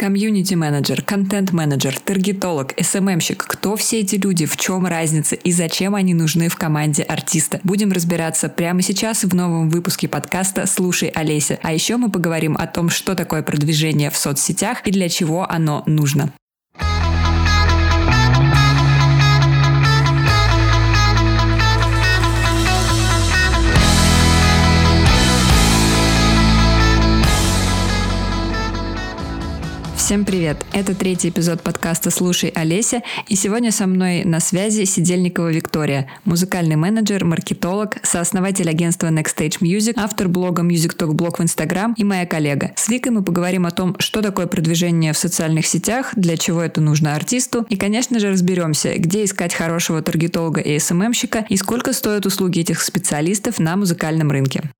Комьюнити-менеджер, контент-менеджер, таргетолог, СММщик. Кто все эти люди, в чем разница и зачем они нужны в команде артиста? Будем разбираться прямо сейчас в новом выпуске подкаста «Слушай, Олеся». А еще мы поговорим о том, что такое продвижение в соцсетях и для чего оно нужно. Всем привет! Это третий эпизод подкаста «Слушай, Олеся», и сегодня со мной на связи Сидельникова Виктория, музыкальный менеджер, маркетолог, сооснователь агентства Next Stage Music, автор блога Music Talk Blog в Instagram и моя коллега. С Викой мы поговорим о том, что такое продвижение в социальных сетях, для чего это нужно артисту, и, конечно же, разберемся, где искать хорошего таргетолога и СММщика, и сколько стоят услуги этих специалистов на музыкальном рынке.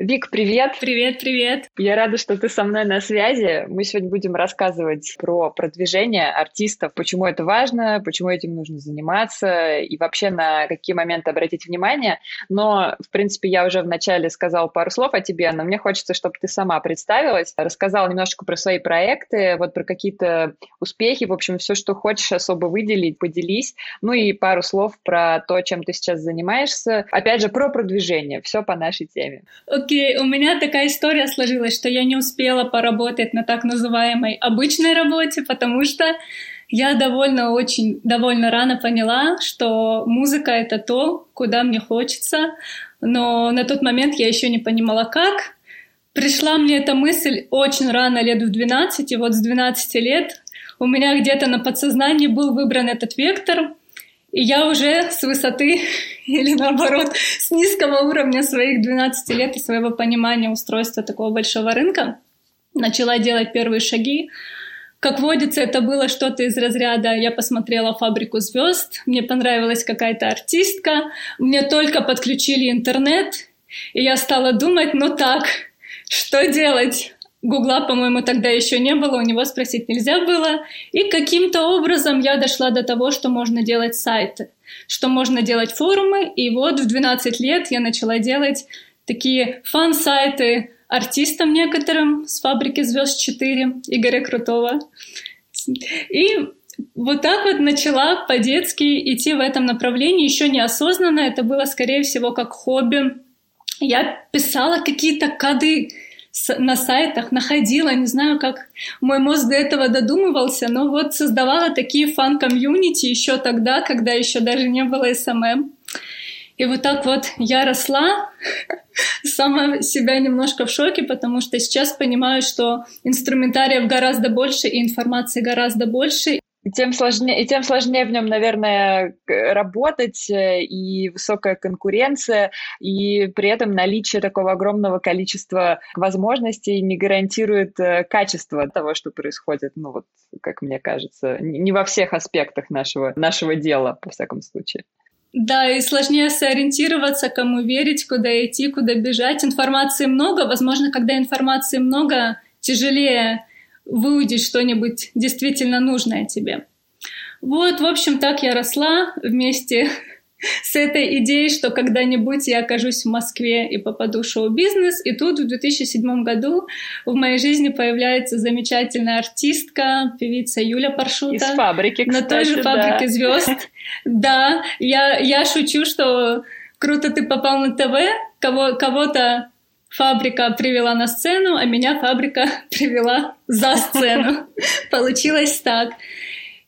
Вик, привет! Привет, привет! Я рада, что ты со мной на связи. Мы сегодня будем рассказывать про продвижение артистов, почему это важно, почему этим нужно заниматься и вообще на какие моменты обратить внимание. Но, в принципе, я уже вначале сказал пару слов о тебе, но мне хочется, чтобы ты сама представилась, рассказала немножко про свои проекты, вот про какие-то успехи, в общем, все, что хочешь особо выделить, поделись. Ну и пару слов про то, чем ты сейчас занимаешься. Опять же, про продвижение. Все по нашей теме. Окей, у меня такая история сложилась, что я не успела поработать на так называемой обычной работе, потому что я довольно очень довольно рано поняла, что музыка это то, куда мне хочется, но на тот момент я еще не понимала как. Пришла мне эта мысль очень рано, лет в 12, и вот с 12 лет у меня где-то на подсознании был выбран этот вектор, и я уже с высоты или наоборот с низкого уровня своих 12 лет и своего понимания устройства такого большого рынка начала делать первые шаги. Как водится, это было что-то из разряда «я посмотрела «Фабрику звезд», мне понравилась какая-то артистка, мне только подключили интернет, и я стала думать, ну так, что делать? Гугла, по-моему, тогда еще не было, у него спросить нельзя было. И каким-то образом я дошла до того, что можно делать сайты, что можно делать форумы. И вот в 12 лет я начала делать такие фан-сайты артистам некоторым с фабрики звезд 4 Игоря Крутого. И вот так вот начала по-детски идти в этом направлении, еще неосознанно, это было, скорее всего, как хобби. Я писала какие-то коды, на сайтах находила, не знаю, как мой мозг до этого додумывался, но вот создавала такие фан-комьюнити еще тогда, когда еще даже не было SMM. И вот так вот я росла, сама себя немножко в шоке, потому что сейчас понимаю, что инструментариев гораздо больше и информации гораздо больше, и тем сложнее, и тем сложнее в нем, наверное, работать, э, и высокая конкуренция, и при этом наличие такого огромного количества возможностей не гарантирует э, качество того, что происходит, ну вот, как мне кажется, не во всех аспектах нашего, нашего дела, по всяком случае. Да, и сложнее сориентироваться, кому верить, куда идти, куда бежать. Информации много, возможно, когда информации много, тяжелее выудить что-нибудь действительно нужное тебе. Вот, в общем, так я росла вместе с этой идеей, что когда-нибудь я окажусь в Москве и попаду в шоу-бизнес. И тут в 2007 году в моей жизни появляется замечательная артистка, певица Юля Паршута. Из фабрики, кстати, На той же фабрике да. звезд. Да, я, я шучу, что круто ты попал на ТВ, кого, кого-то фабрика привела на сцену, а меня фабрика привела за сцену. Получилось так.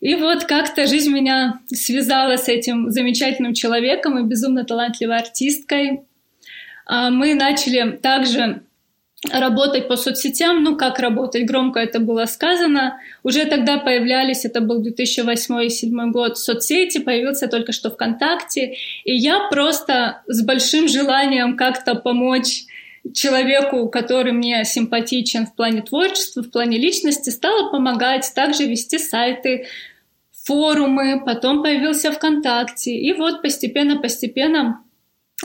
И вот как-то жизнь меня связала с этим замечательным человеком и безумно талантливой артисткой. А мы начали также работать по соцсетям, ну как работать, громко это было сказано. Уже тогда появлялись, это был 2008-2007 год, соцсети, появился только что ВКонтакте, и я просто с большим желанием как-то помочь человеку, который мне симпатичен в плане творчества, в плане личности, стала помогать также вести сайты, форумы, потом появился ВКонтакте. И вот постепенно-постепенно,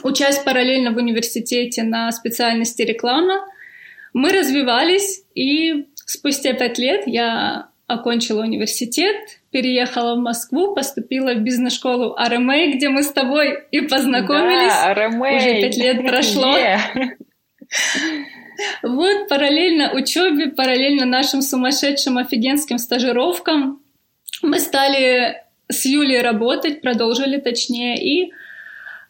учась параллельно в университете на специальности реклама, мы развивались, и спустя пять лет я окончила университет, переехала в Москву, поступила в бизнес-школу RMA, где мы с тобой и познакомились. Да, RMA. Уже пять лет прошло. Yeah. Вот параллельно учебе, параллельно нашим сумасшедшим офигенским стажировкам мы стали с Юлей работать, продолжили точнее, и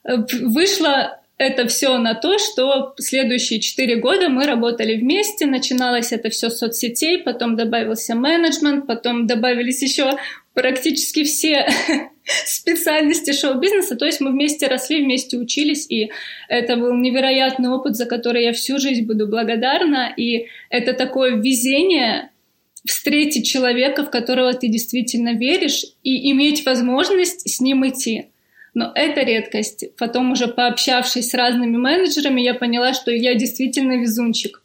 э, вышло это все на то, что следующие четыре года мы работали вместе. Начиналось это все с соцсетей, потом добавился менеджмент, потом добавились еще практически все специальности шоу-бизнеса. То есть мы вместе росли, вместе учились, и это был невероятный опыт, за который я всю жизнь буду благодарна. И это такое везение встретить человека, в которого ты действительно веришь, и иметь возможность с ним идти. Но это редкость. Потом уже пообщавшись с разными менеджерами, я поняла, что я действительно везунчик.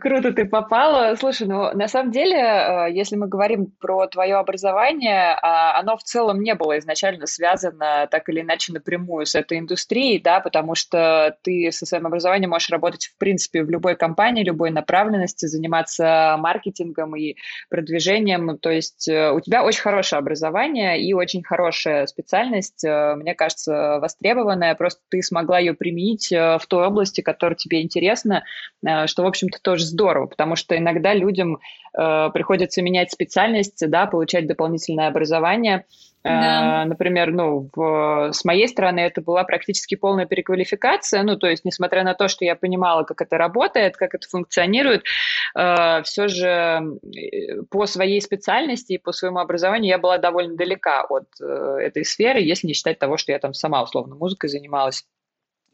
Круто ты попала. Слушай, ну на самом деле, э, если мы говорим про твое образование, а, оно в целом не было изначально связано так или иначе напрямую с этой индустрией, да, потому что ты со своим образованием можешь работать в принципе в любой компании, любой направленности, заниматься маркетингом и продвижением. То есть э, у тебя очень хорошее образование и очень хорошая специальность, э, мне кажется, востребованная. Просто ты смогла ее применить в той области, которая тебе интересна, что, в общем-то, это тоже здорово, потому что иногда людям э, приходится менять специальность, да, получать дополнительное образование. Э, да. например, ну, в, с моей стороны это была практически полная переквалификация, ну, то есть, несмотря на то, что я понимала, как это работает, как это функционирует, э, все же э, по своей специальности и по своему образованию я была довольно далека от э, этой сферы, если не считать того, что я там сама условно музыкой занималась.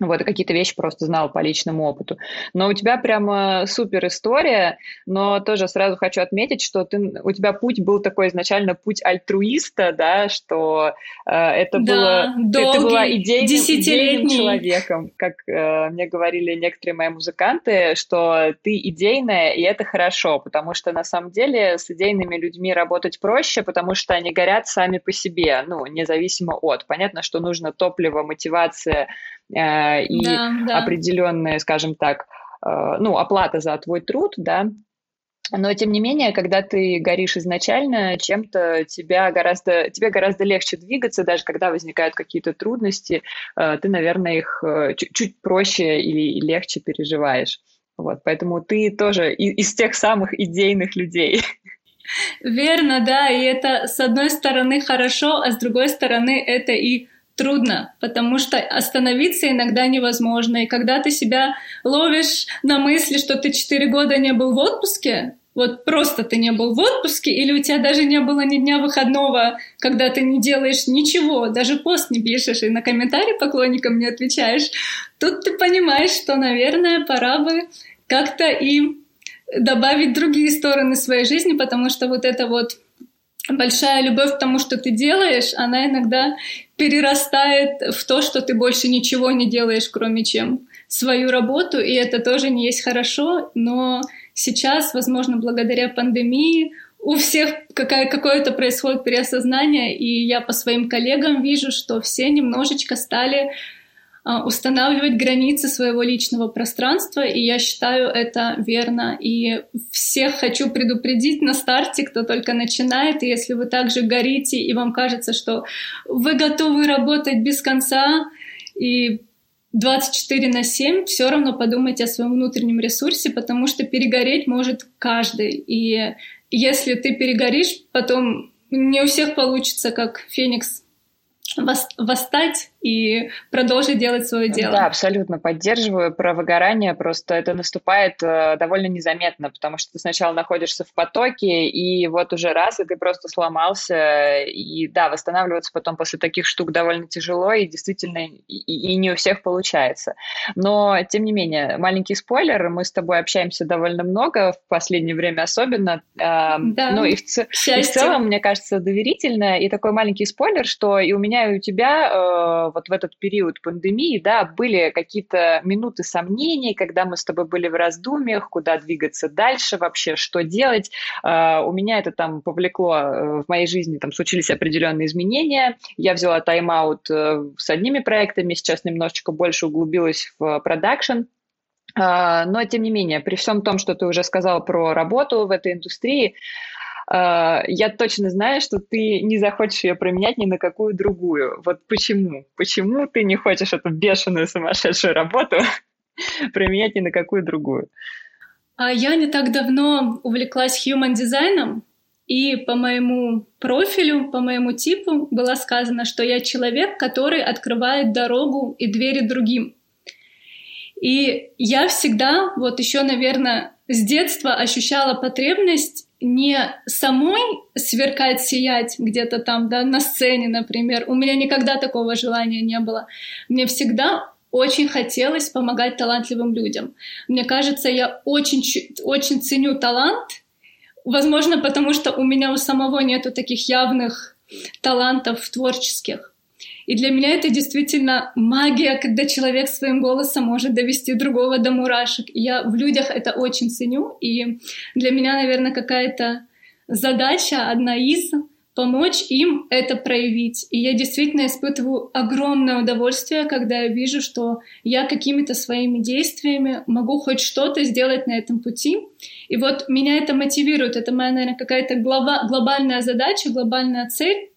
Вот, и какие-то вещи просто знал по личному опыту. Но у тебя прямо супер история, но тоже сразу хочу отметить, что ты, у тебя путь был такой изначально путь альтруиста, да, что э, это да, было, долгий, ты, ты была идейным, идейным человеком, как э, мне говорили некоторые мои музыканты, что ты идейная, и это хорошо, потому что на самом деле с идейными людьми работать проще, потому что они горят сами по себе, ну, независимо от. Понятно, что нужно топливо, мотивация, э, и да, да. определенная, скажем так, э, ну, оплата за твой труд, да, но, тем не менее, когда ты горишь изначально чем-то, тебя гораздо, тебе гораздо легче двигаться, даже когда возникают какие-то трудности, э, ты, наверное, их чуть-чуть проще или легче переживаешь. Вот, поэтому ты тоже из тех самых идейных людей. Верно, да, и это с одной стороны хорошо, а с другой стороны это и трудно, потому что остановиться иногда невозможно. И когда ты себя ловишь на мысли, что ты четыре года не был в отпуске, вот просто ты не был в отпуске, или у тебя даже не было ни дня выходного, когда ты не делаешь ничего, даже пост не пишешь и на комментарии поклонникам не отвечаешь, тут ты понимаешь, что, наверное, пора бы как-то и добавить другие стороны своей жизни, потому что вот это вот большая любовь к тому, что ты делаешь, она иногда перерастает в то, что ты больше ничего не делаешь, кроме чем свою работу, и это тоже не есть хорошо, но сейчас, возможно, благодаря пандемии, у всех какое-то происходит переосознание, и я по своим коллегам вижу, что все немножечко стали устанавливать границы своего личного пространства, и я считаю это верно. И всех хочу предупредить на старте, кто только начинает, и если вы также горите, и вам кажется, что вы готовы работать без конца, и 24 на 7, все равно подумайте о своем внутреннем ресурсе, потому что перегореть может каждый. И если ты перегоришь, потом не у всех получится, как Феникс, восстать и продолжить делать свое дело. Да, абсолютно поддерживаю. Про выгорание просто это наступает э, довольно незаметно, потому что ты сначала находишься в потоке, и вот уже раз, и ты просто сломался. И да, восстанавливаться потом после таких штук довольно тяжело, и действительно и, и не у всех получается. Но, тем не менее, маленький спойлер, мы с тобой общаемся довольно много, в последнее время особенно. Э, да, ну и в, ц- и в целом, мне кажется, доверительно. И такой маленький спойлер, что и у меня, и у тебя э, вот в этот период пандемии, да, были какие-то минуты сомнений, когда мы с тобой были в раздумьях, куда двигаться дальше вообще, что делать. Uh, у меня это там повлекло uh, в моей жизни, там случились определенные изменения. Я взяла тайм-аут uh, с одними проектами, сейчас немножечко больше углубилась в продакшн. Но, тем не менее, при всем том, что ты уже сказал про работу в этой индустрии, а, я точно знаю, что ты не захочешь ее променять ни на какую другую. Вот почему? Почему ты не хочешь эту бешеную сумасшедшую работу променять ни на какую другую. А я не так давно увлеклась human дизайном, и по моему профилю, по моему типу было сказано, что я человек, который открывает дорогу и двери другим. И я всегда, вот еще, наверное, с детства ощущала потребность не самой сверкать, сиять где-то там, да, на сцене, например. У меня никогда такого желания не было. Мне всегда очень хотелось помогать талантливым людям. Мне кажется, я очень, очень ценю талант, возможно, потому что у меня у самого нету таких явных талантов творческих. И для меня это действительно магия, когда человек своим голосом может довести другого до мурашек. И я в людях это очень ценю. И для меня, наверное, какая-то задача, одна из, помочь им это проявить. И я действительно испытываю огромное удовольствие, когда я вижу, что я какими-то своими действиями могу хоть что-то сделать на этом пути. И вот меня это мотивирует. Это моя, наверное, какая-то глобальная задача, глобальная цель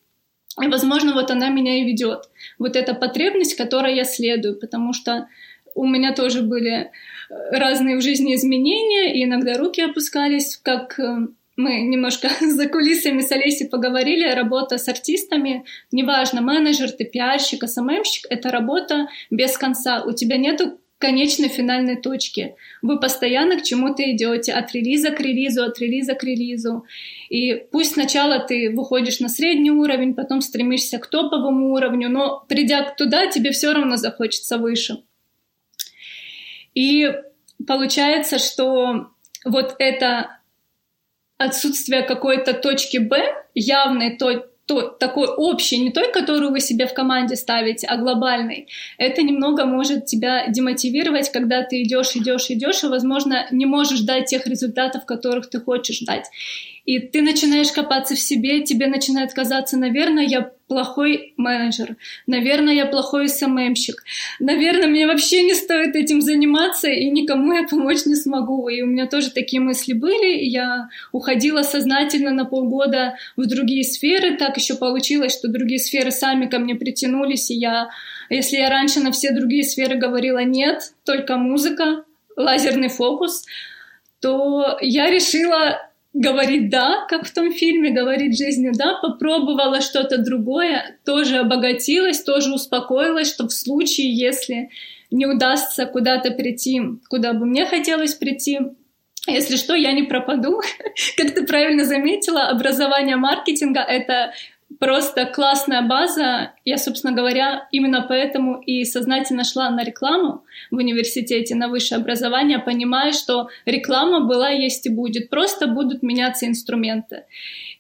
и, возможно, вот она меня и ведет. Вот эта потребность, которой я следую, потому что у меня тоже были э, разные в жизни изменения, и иногда руки опускались, как э, мы немножко за кулисами с Олесей поговорили, работа с артистами, неважно, менеджер, ты пиарщик, СММщик, это работа без конца. У тебя нету конечной финальной точки. Вы постоянно к чему-то идете, от релиза к релизу, от релиза к релизу. И пусть сначала ты выходишь на средний уровень, потом стремишься к топовому уровню, но придя туда, тебе все равно захочется выше. И получается, что вот это отсутствие какой-то точки Б, явной то, такой общий, не той, которую вы себе в команде ставите, а глобальный, это немного может тебя демотивировать, когда ты идешь, идешь, идешь, и, возможно, не можешь дать тех результатов, которых ты хочешь дать. И ты начинаешь копаться в себе, тебе начинает казаться, наверное, я плохой менеджер, наверное, я плохой СММщик, наверное, мне вообще не стоит этим заниматься, и никому я помочь не смогу. И у меня тоже такие мысли были, и я уходила сознательно на полгода в другие сферы. Так еще получилось, что другие сферы сами ко мне притянулись, и я, если я раньше на все другие сферы говорила нет, только музыка, лазерный фокус, то я решила говорит «да», как в том фильме, говорит жизнью «да», попробовала что-то другое, тоже обогатилась, тоже успокоилась, что в случае, если не удастся куда-то прийти, куда бы мне хотелось прийти, если что, я не пропаду. Как ты правильно заметила, образование маркетинга — это просто классная база. Я, собственно говоря, именно поэтому и сознательно шла на рекламу в университете, на высшее образование, понимая, что реклама была, есть и будет. Просто будут меняться инструменты.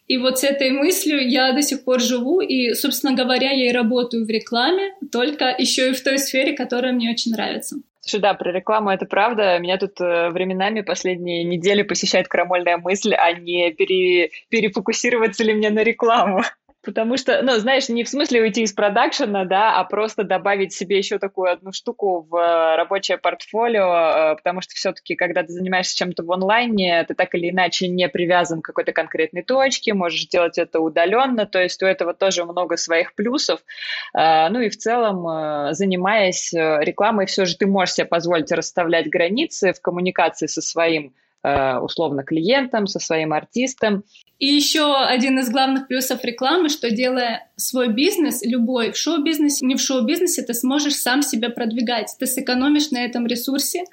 И вот с этой мыслью я до сих пор живу, и, собственно говоря, я и работаю в рекламе, только еще и в той сфере, которая мне очень нравится. Слушай, да, про рекламу это правда. Меня тут э, временами последние недели посещает крамольная мысль, а не пере, перефокусироваться ли мне на рекламу. Потому что, ну, знаешь, не в смысле уйти из продакшена, да, а просто добавить себе еще такую одну штуку в э, рабочее портфолио, э, потому что все-таки, когда ты занимаешься чем-то в онлайне, ты так или иначе не привязан к какой-то конкретной точке, можешь делать это удаленно, то есть у этого тоже много своих плюсов. Э, ну и в целом, занимаясь рекламой, все же ты можешь себе позволить расставлять границы в коммуникации со своим условно клиентом, со своим артистом. И еще один из главных плюсов рекламы, что делая свой бизнес, любой в шоу-бизнесе, не в шоу-бизнесе, ты сможешь сам себя продвигать. Ты сэкономишь на этом ресурсе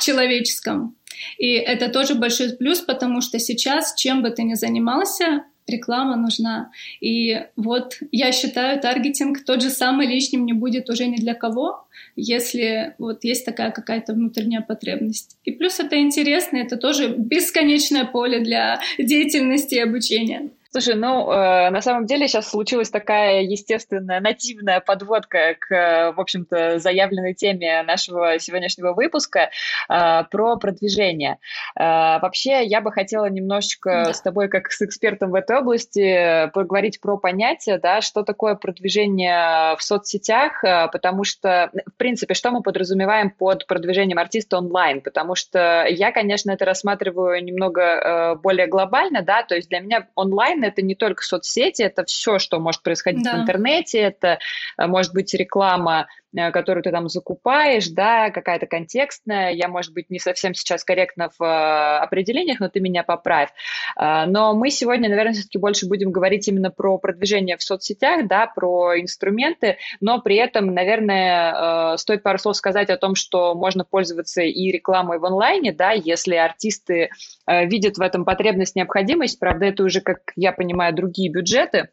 человеческом. И это тоже большой плюс, потому что сейчас, чем бы ты ни занимался, реклама нужна. И вот я считаю, таргетинг тот же самый лишним не будет уже ни для кого, если вот есть такая какая-то внутренняя потребность. И плюс это интересно, это тоже бесконечное поле для деятельности и обучения. Слушай, ну, э, на самом деле сейчас случилась такая естественная, нативная подводка к, в общем-то, заявленной теме нашего сегодняшнего выпуска э, про продвижение. Э, вообще, я бы хотела немножечко да. с тобой, как с экспертом в этой области, поговорить про понятие, да, что такое продвижение в соцсетях, э, потому что, в принципе, что мы подразумеваем под продвижением артиста онлайн, потому что я, конечно, это рассматриваю немного э, более глобально, да, то есть для меня онлайн онлайн это не только соцсети, это все, что может происходить да. в интернете, это э, может быть реклама которую ты там закупаешь, да, какая-то контекстная. Я, может быть, не совсем сейчас корректна в э, определениях, но ты меня поправь. Э, но мы сегодня, наверное, все-таки больше будем говорить именно про продвижение в соцсетях, да, про инструменты, но при этом, наверное, стоит пару слов сказать о том, что можно пользоваться и рекламой в онлайне, да, если артисты видят в этом потребность, необходимость. Правда, это уже, как я понимаю, другие бюджеты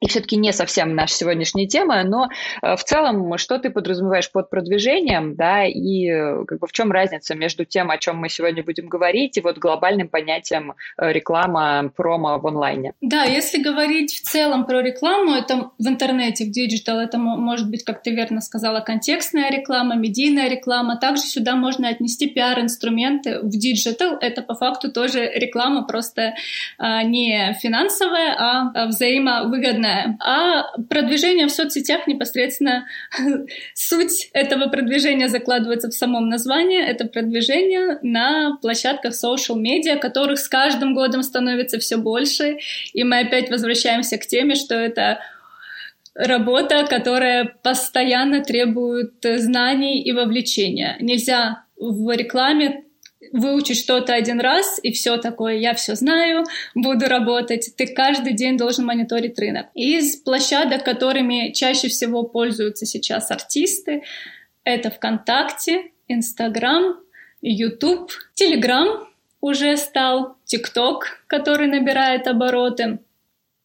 и все-таки не совсем наша сегодняшняя тема, но э, в целом, что ты подразумеваешь под продвижением, да, и э, как бы в чем разница между тем, о чем мы сегодня будем говорить, и вот глобальным понятием э, реклама, промо в онлайне? Да, если говорить в целом про рекламу, это в интернете, в digital, это может быть, как ты верно сказала, контекстная реклама, медийная реклама. Также сюда можно отнести пиар-инструменты. В digital это по факту тоже реклама, просто а, не финансовая, а взаимовыгодная полезное. А продвижение в соцсетях непосредственно суть этого продвижения закладывается в самом названии. Это продвижение на площадках social media, которых с каждым годом становится все больше. И мы опять возвращаемся к теме, что это работа, которая постоянно требует знаний и вовлечения. Нельзя в рекламе выучить что-то один раз, и все такое, я все знаю, буду работать. Ты каждый день должен мониторить рынок. Из площадок, которыми чаще всего пользуются сейчас артисты, это ВКонтакте, Инстаграм, Ютуб, Телеграм уже стал, ТикТок, который набирает обороты,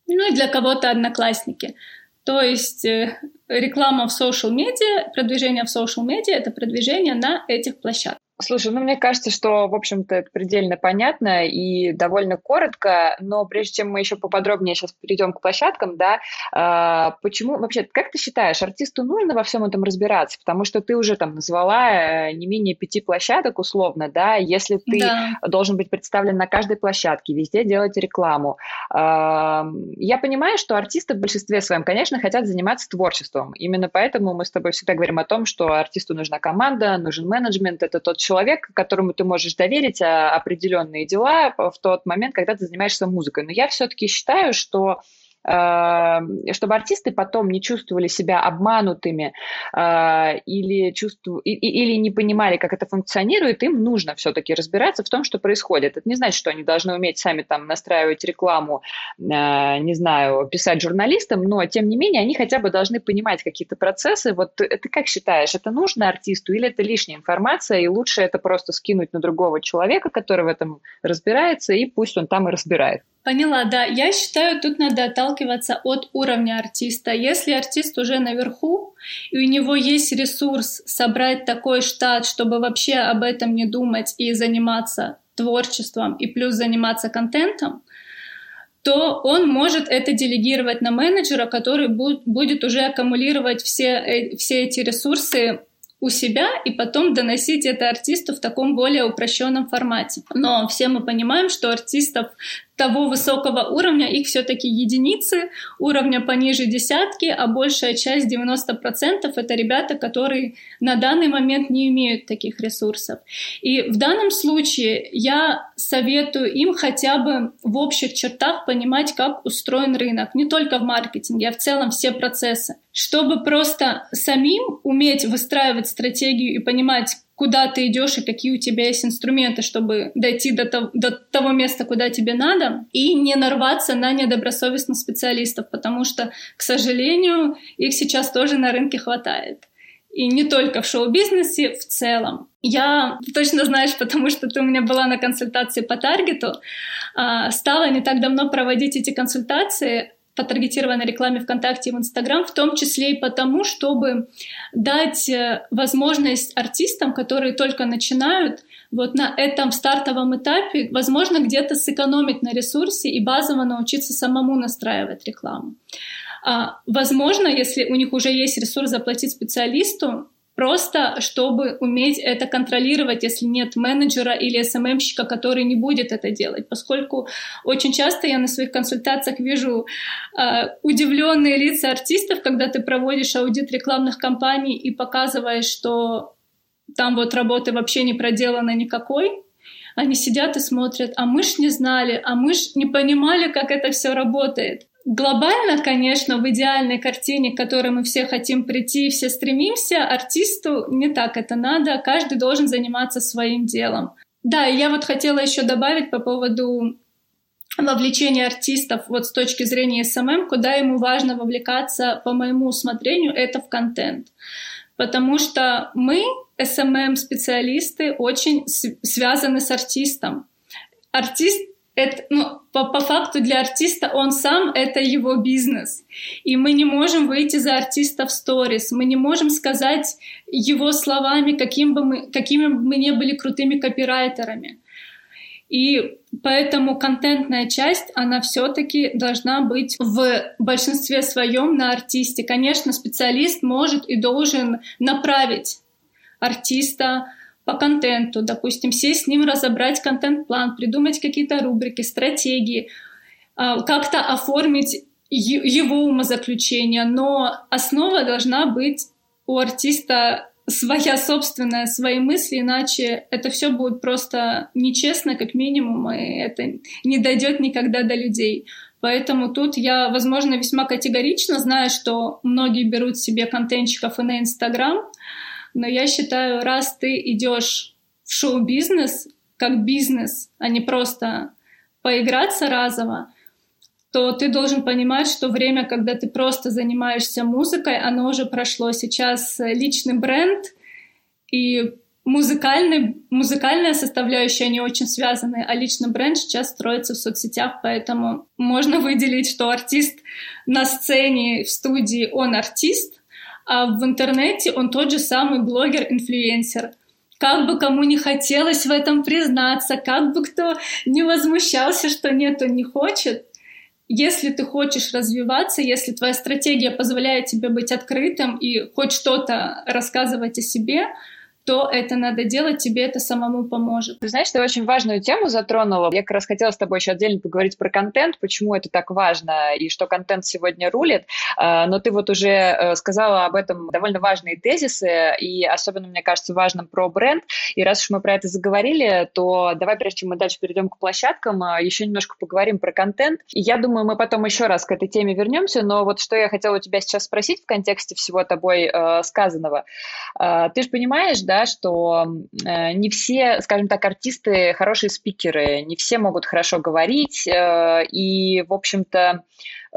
ну и для кого-то Одноклассники. То есть э, реклама в social медиа, продвижение в social медиа — это продвижение на этих площадках. Слушай, ну мне кажется, что, в общем-то, это предельно понятно и довольно коротко, но прежде чем мы еще поподробнее сейчас перейдем к площадкам, да, э, почему вообще, как ты считаешь, артисту нужно во всем этом разбираться? Потому что ты уже там назвала э, не менее пяти площадок условно, да, если ты да. должен быть представлен на каждой площадке, везде делать рекламу. Э, я понимаю, что артисты в большинстве своем, конечно, хотят заниматься творчеством. Именно поэтому мы с тобой всегда говорим о том, что артисту нужна команда, нужен менеджмент, это тот человек, человек, которому ты можешь доверить а, определенные дела в тот момент, когда ты занимаешься музыкой. Но я все-таки считаю, что чтобы артисты потом не чувствовали себя обманутыми э, или, чувству, или не понимали, как это функционирует, им нужно все-таки разбираться в том, что происходит. Это не значит, что они должны уметь сами там настраивать рекламу, э, не знаю, писать журналистам, но тем не менее они хотя бы должны понимать какие-то процессы. Вот ты как считаешь, это нужно артисту или это лишняя информация, и лучше это просто скинуть на другого человека, который в этом разбирается, и пусть он там и разбирает? Поняла, да. Я считаю, тут надо отталкиваться от уровня артиста. Если артист уже наверху, и у него есть ресурс собрать такой штат, чтобы вообще об этом не думать и заниматься творчеством, и плюс заниматься контентом, то он может это делегировать на менеджера, который будет уже аккумулировать все, э, все эти ресурсы у себя и потом доносить это артисту в таком более упрощенном формате. Но все мы понимаем, что артистов того высокого уровня, их все-таки единицы, уровня пониже десятки, а большая часть, 90%, это ребята, которые на данный момент не имеют таких ресурсов. И в данном случае я советую им хотя бы в общих чертах понимать, как устроен рынок, не только в маркетинге, а в целом все процессы, чтобы просто самим уметь выстраивать стратегию и понимать, куда ты идешь и какие у тебя есть инструменты, чтобы дойти до того, до того места, куда тебе надо, и не нарваться на недобросовестных специалистов, потому что, к сожалению, их сейчас тоже на рынке хватает. И не только в шоу-бизнесе, в целом. Я точно знаешь, потому что ты у меня была на консультации по таргету, а, стала не так давно проводить эти консультации по таргетированной рекламе ВКонтакте и в Инстаграм, в том числе и потому, чтобы дать э, возможность артистам, которые только начинают, вот на этом стартовом этапе, возможно, где-то сэкономить на ресурсе и базово научиться самому настраивать рекламу. А, возможно, если у них уже есть ресурс заплатить специалисту, просто чтобы уметь это контролировать, если нет менеджера или СММщика, который не будет это делать. Поскольку очень часто я на своих консультациях вижу э, удивленные лица артистов, когда ты проводишь аудит рекламных кампаний и показываешь, что там вот работы вообще не проделано никакой, они сидят и смотрят, а мы ж не знали, а мы ж не понимали, как это все работает. Глобально, конечно, в идеальной картине, к которой мы все хотим прийти, все стремимся, артисту не так это надо, каждый должен заниматься своим делом. Да, и я вот хотела еще добавить по поводу вовлечения артистов вот с точки зрения SMM, куда ему важно вовлекаться, по моему усмотрению, это в контент. Потому что мы, SMM-специалисты, очень связаны с артистом. Артист это, ну, по, по факту для артиста он сам — это его бизнес. И мы не можем выйти за артиста в сторис, мы не можем сказать его словами, каким бы мы, какими бы мы не были крутыми копирайтерами. И поэтому контентная часть, она все-таки должна быть в большинстве своем на артисте. Конечно, специалист может и должен направить артиста по контенту, допустим, сесть с ним, разобрать контент-план, придумать какие-то рубрики, стратегии, а, как-то оформить его умозаключение, но основа должна быть у артиста своя собственная, свои мысли, иначе это все будет просто нечестно, как минимум, и это не дойдет никогда до людей. Поэтому тут я, возможно, весьма категорично знаю, что многие берут себе контентчиков и на Инстаграм, но я считаю, раз ты идешь в шоу-бизнес как бизнес, а не просто поиграться разово, то ты должен понимать, что время, когда ты просто занимаешься музыкой, оно уже прошло. Сейчас личный бренд и музыкальный, музыкальная составляющая, они очень связаны, а личный бренд сейчас строится в соцсетях, поэтому можно выделить, что артист на сцене, в студии, он артист, а в интернете он тот же самый блогер-инфлюенсер. Как бы кому не хотелось в этом признаться, как бы кто не возмущался, что нет, он не хочет, если ты хочешь развиваться, если твоя стратегия позволяет тебе быть открытым и хоть что-то рассказывать о себе, то это надо делать, тебе это самому поможет. Ты знаешь, ты очень важную тему затронула. Я как раз хотела с тобой еще отдельно поговорить про контент, почему это так важно и что контент сегодня рулит. А, но ты вот уже э, сказала об этом довольно важные тезисы, и особенно, мне кажется, важным про бренд. И раз уж мы про это заговорили, то давай, прежде чем мы дальше перейдем к площадкам, а, еще немножко поговорим про контент. И я думаю, мы потом еще раз к этой теме вернемся, но вот что я хотела у тебя сейчас спросить в контексте всего тобой э, сказанного. Э, ты же понимаешь, да, что э, не все, скажем так, артисты хорошие спикеры, не все могут хорошо говорить, э, и, в общем-то,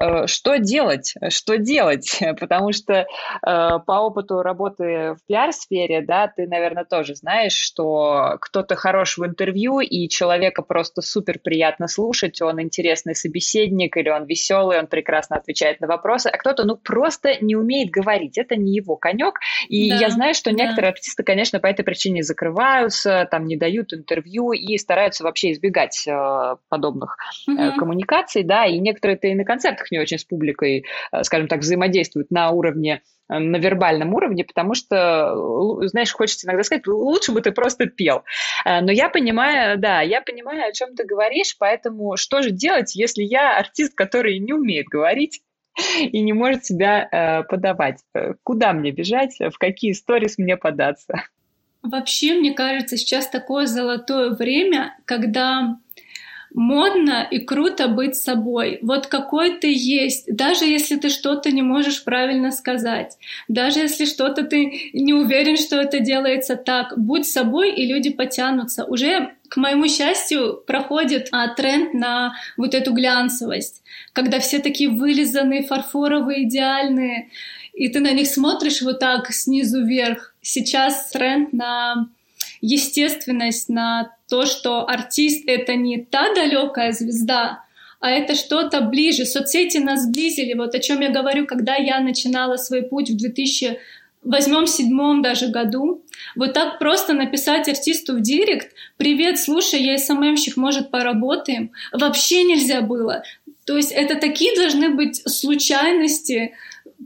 Э, что делать? Что делать? Потому что э, по опыту работы в пиар-сфере, да, ты, наверное, тоже знаешь, что кто-то хорош в интервью, и человека просто супер приятно слушать, он интересный собеседник, или он веселый, он прекрасно отвечает на вопросы, а кто-то, ну, просто не умеет говорить, это не его конек, и да, я знаю, что да. некоторые артисты, конечно, по этой причине закрываются, там, не дают интервью и стараются вообще избегать э, подобных угу. коммуникаций, да, и некоторые-то и на концертах не очень с публикой, э, скажем так, взаимодействуют на уровне э, на вербальном уровне, потому что, знаешь, хочется иногда сказать, лучше бы ты просто пел. Э, но я понимаю, да, я понимаю, о чем ты говоришь, поэтому что же делать, если я артист, который не умеет говорить, и не может себя э, подавать. Куда мне бежать, в какие сторис мне податься? Вообще, мне кажется, сейчас такое золотое время, когда модно и круто быть собой. Вот какой ты есть, даже если ты что-то не можешь правильно сказать, даже если что-то ты не уверен, что это делается так, будь собой, и люди потянутся. Уже, к моему счастью, проходит а, тренд на вот эту глянцевость, когда все такие вылизанные, фарфоровые, идеальные, и ты на них смотришь вот так снизу вверх. Сейчас тренд на естественность, на то, что артист — это не та далекая звезда, а это что-то ближе. Соцсети нас сблизили. Вот о чем я говорю, когда я начинала свой путь в 2008-2007 даже году. Вот так просто написать артисту в директ «Привет, слушай, я СММщик, может, поработаем?» Вообще нельзя было. То есть это такие должны быть случайности,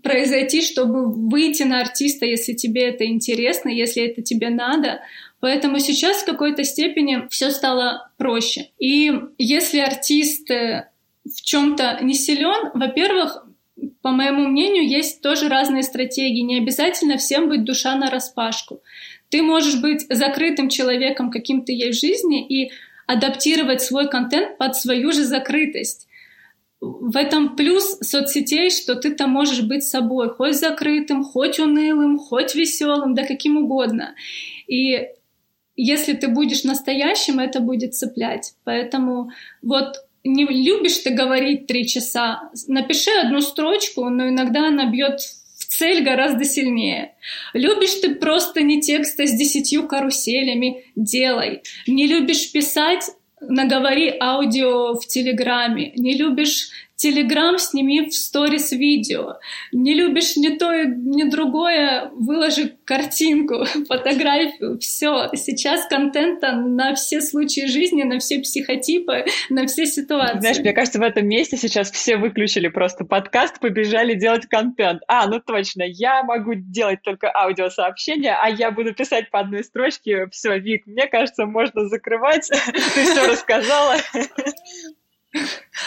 произойти, чтобы выйти на артиста, если тебе это интересно, если это тебе надо. Поэтому сейчас в какой-то степени все стало проще. И если артист э, в чем-то не силен, во-первых, по моему мнению, есть тоже разные стратегии. Не обязательно всем быть душа на распашку. Ты можешь быть закрытым человеком, каким ты есть в жизни, и адаптировать свой контент под свою же закрытость. В этом плюс соцсетей, что ты там можешь быть собой, хоть закрытым, хоть унылым, хоть веселым, да каким угодно. И если ты будешь настоящим, это будет цеплять. Поэтому вот не любишь ты говорить три часа, напиши одну строчку, но иногда она бьет в цель гораздо сильнее. Любишь ты просто не тексты с десятью каруселями, делай. Не любишь писать, наговори аудио в Телеграме, не любишь Телеграм сними в сторис видео. Не любишь ни то, ни другое, выложи картинку, фотографию, все. Сейчас контента на все случаи жизни, на все психотипы, на все ситуации. Знаешь, мне кажется, в этом месте сейчас все выключили просто подкаст, побежали делать контент. А, ну точно, я могу делать только аудиосообщения, а я буду писать по одной строчке. Все, Вик, мне кажется, можно закрывать. Ты все рассказала.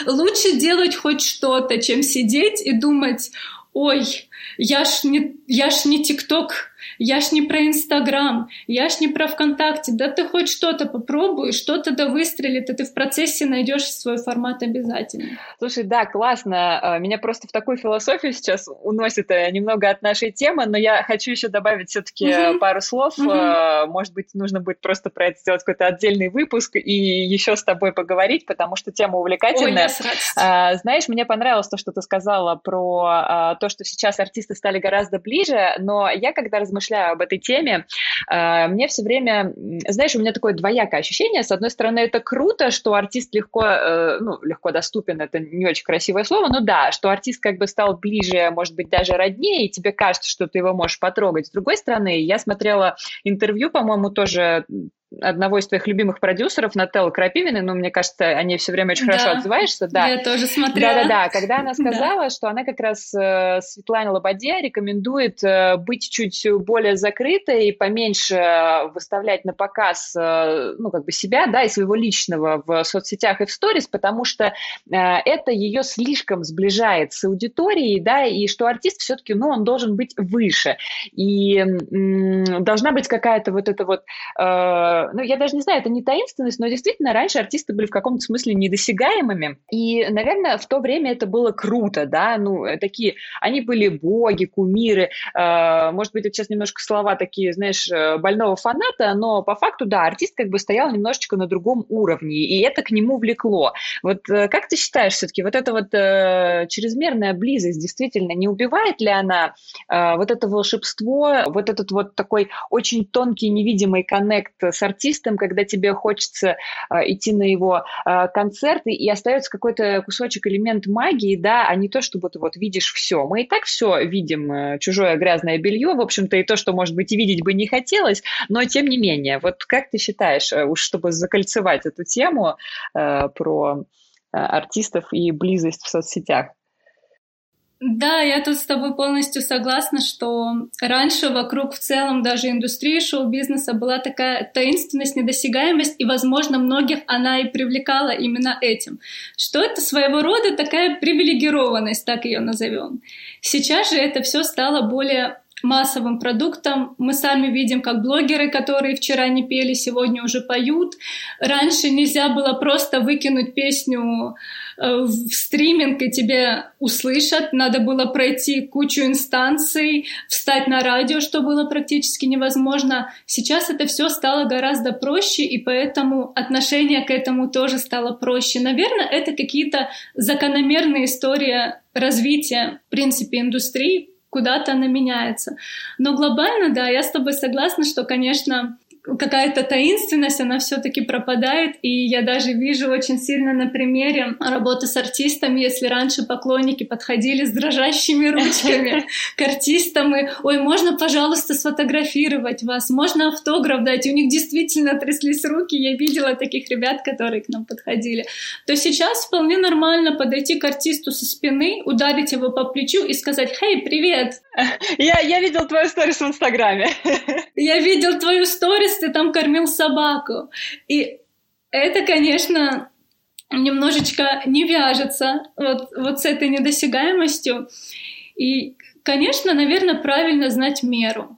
Лучше делать хоть что-то, чем сидеть и думать, ой, я ж не, я ж не ТикТок я ж не про Инстаграм, я ж не про ВКонтакте. Да ты хоть что-то попробуй, что-то да выстрелит, и ты в процессе найдешь свой формат обязательно. Слушай, да, классно. А, меня просто в такую философию сейчас уносит э, немного от нашей темы, но я хочу еще добавить все-таки угу. пару слов. Угу. Может быть, нужно будет просто про это сделать какой-то отдельный выпуск и еще с тобой поговорить, потому что тема увлекательная. Ой, а, знаешь, мне понравилось то, что ты сказала про то, что сейчас артисты стали гораздо ближе, но я когда размышляю об этой теме, э, мне все время, знаешь, у меня такое двоякое ощущение. С одной стороны, это круто, что артист легко, э, ну, легко доступен, это не очень красивое слово, но да, что артист как бы стал ближе, может быть, даже роднее, и тебе кажется, что ты его можешь потрогать. С другой стороны, я смотрела интервью, по-моему, тоже одного из твоих любимых продюсеров, Нателлы Крапивиной, ну, мне кажется, они все время очень да, хорошо отзываешься. Да, я тоже смотрела. Да-да-да, когда она сказала, да. что она как раз э, Светлане Лободе рекомендует э, быть чуть более закрытой и поменьше выставлять на показ, э, ну, как бы себя, да, и своего личного в соцсетях и в сторис, потому что э, это ее слишком сближает с аудиторией, да, и что артист все-таки, ну, он должен быть выше, и м- должна быть какая-то вот эта вот э, ну, я даже не знаю, это не таинственность, но действительно раньше артисты были в каком-то смысле недосягаемыми, и, наверное, в то время это было круто, да, ну, э, такие, они были боги, кумиры, э, может быть, это сейчас немножко слова такие, знаешь, э, больного фаната, но по факту, да, артист как бы стоял немножечко на другом уровне, и это к нему влекло. Вот э, как ты считаешь все-таки, вот эта вот э, чрезмерная близость действительно не убивает ли она э, вот это волшебство, вот этот вот такой очень тонкий невидимый коннект с артистом, когда тебе хочется э, идти на его э, концерты, и остается какой-то кусочек, элемент магии, да, а не то, чтобы ты вот видишь все. Мы и так все видим, э, чужое грязное белье, в общем-то, и то, что, может быть, и видеть бы не хотелось, но тем не менее. Вот как ты считаешь, э, уж чтобы закольцевать эту тему э, про артистов и близость в соцсетях? Да, я тут с тобой полностью согласна, что раньше вокруг в целом даже индустрии шоу-бизнеса была такая таинственность, недосягаемость, и, возможно, многих она и привлекала именно этим. Что это своего рода такая привилегированность, так ее назовем. Сейчас же это все стало более массовым продуктом. Мы сами видим, как блогеры, которые вчера не пели, сегодня уже поют. Раньше нельзя было просто выкинуть песню э, в стриминг, и тебе услышат. Надо было пройти кучу инстанций, встать на радио, что было практически невозможно. Сейчас это все стало гораздо проще, и поэтому отношение к этому тоже стало проще. Наверное, это какие-то закономерные истории развития, в принципе, индустрии, куда-то она меняется. Но глобально, да, я с тобой согласна, что, конечно, какая-то таинственность, она все-таки пропадает, и я даже вижу очень сильно на примере работы с артистами, если раньше поклонники подходили с дрожащими ручками к артистам, и «Ой, можно, пожалуйста, сфотографировать вас? Можно автограф дать?» У них действительно тряслись руки, я видела таких ребят, которые к нам подходили. То сейчас вполне нормально подойти к артисту со спины, ударить его по плечу и сказать «Хей, привет!» Я, я видел твою сторис в Инстаграме. Я видел твою сторис ты там кормил собаку. И это, конечно, немножечко не вяжется вот, вот с этой недосягаемостью. И, конечно, наверное, правильно знать меру.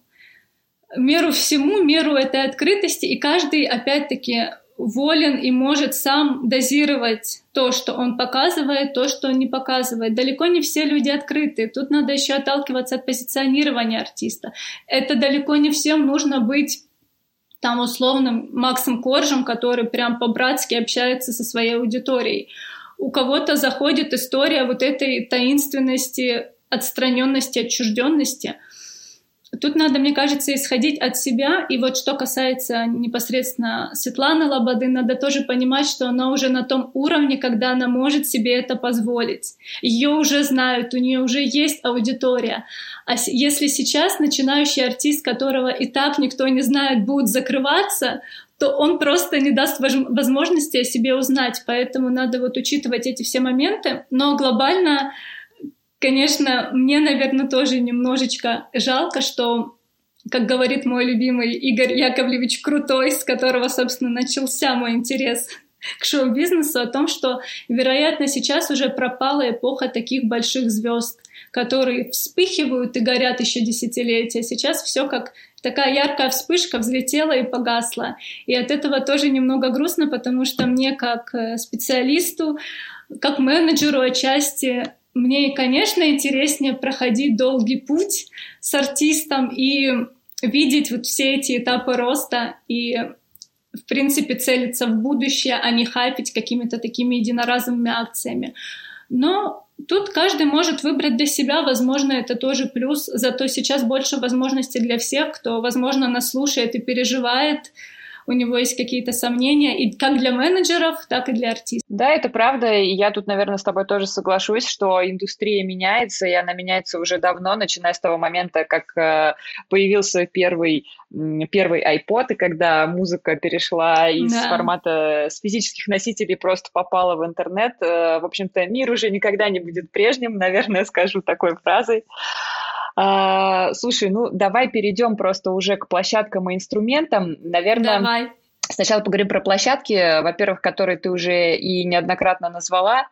Меру всему, меру этой открытости, и каждый, опять-таки, волен и может сам дозировать то, что он показывает, то, что он не показывает. Далеко не все люди открыты. Тут надо еще отталкиваться от позиционирования артиста. Это далеко не всем нужно быть там условным Максом Коржем, который прям по-братски общается со своей аудиторией. У кого-то заходит история вот этой таинственности, отстраненности, отчужденности — Тут надо, мне кажется, исходить от себя. И вот что касается непосредственно Светланы Лободы, надо тоже понимать, что она уже на том уровне, когда она может себе это позволить. Ее уже знают, у нее уже есть аудитория. А если сейчас начинающий артист, которого и так никто не знает, будет закрываться, то он просто не даст возможности о себе узнать. Поэтому надо вот учитывать эти все моменты. Но глобально Конечно, мне, наверное, тоже немножечко жалко, что, как говорит мой любимый Игорь Яковлевич Крутой, с которого, собственно, начался мой интерес к шоу-бизнесу, о том, что, вероятно, сейчас уже пропала эпоха таких больших звезд, которые вспыхивают и горят еще десятилетия. Сейчас все как такая яркая вспышка взлетела и погасла. И от этого тоже немного грустно, потому что мне как э, специалисту, как менеджеру отчасти мне, конечно, интереснее проходить долгий путь с артистом и видеть вот все эти этапы роста и в принципе целиться в будущее, а не хайпить какими-то такими единоразовыми акциями. Но тут каждый может выбрать для себя, возможно, это тоже плюс, зато сейчас больше возможностей для всех, кто, возможно, нас слушает и переживает, у него есть какие-то сомнения, и как для менеджеров, так и для артистов. Да, это правда, и я тут, наверное, с тобой тоже соглашусь, что индустрия меняется, и она меняется уже давно, начиная с того момента, как э, появился первый первый iPod, и когда музыка перешла из да. формата с физических носителей просто попала в интернет, э, в общем-то, мир уже никогда не будет прежним, наверное, скажу такой фразой. А, слушай, ну давай перейдем просто уже к площадкам и инструментам. Наверное, давай. Сначала поговорим про площадки, во-первых, которые ты уже и неоднократно назвала,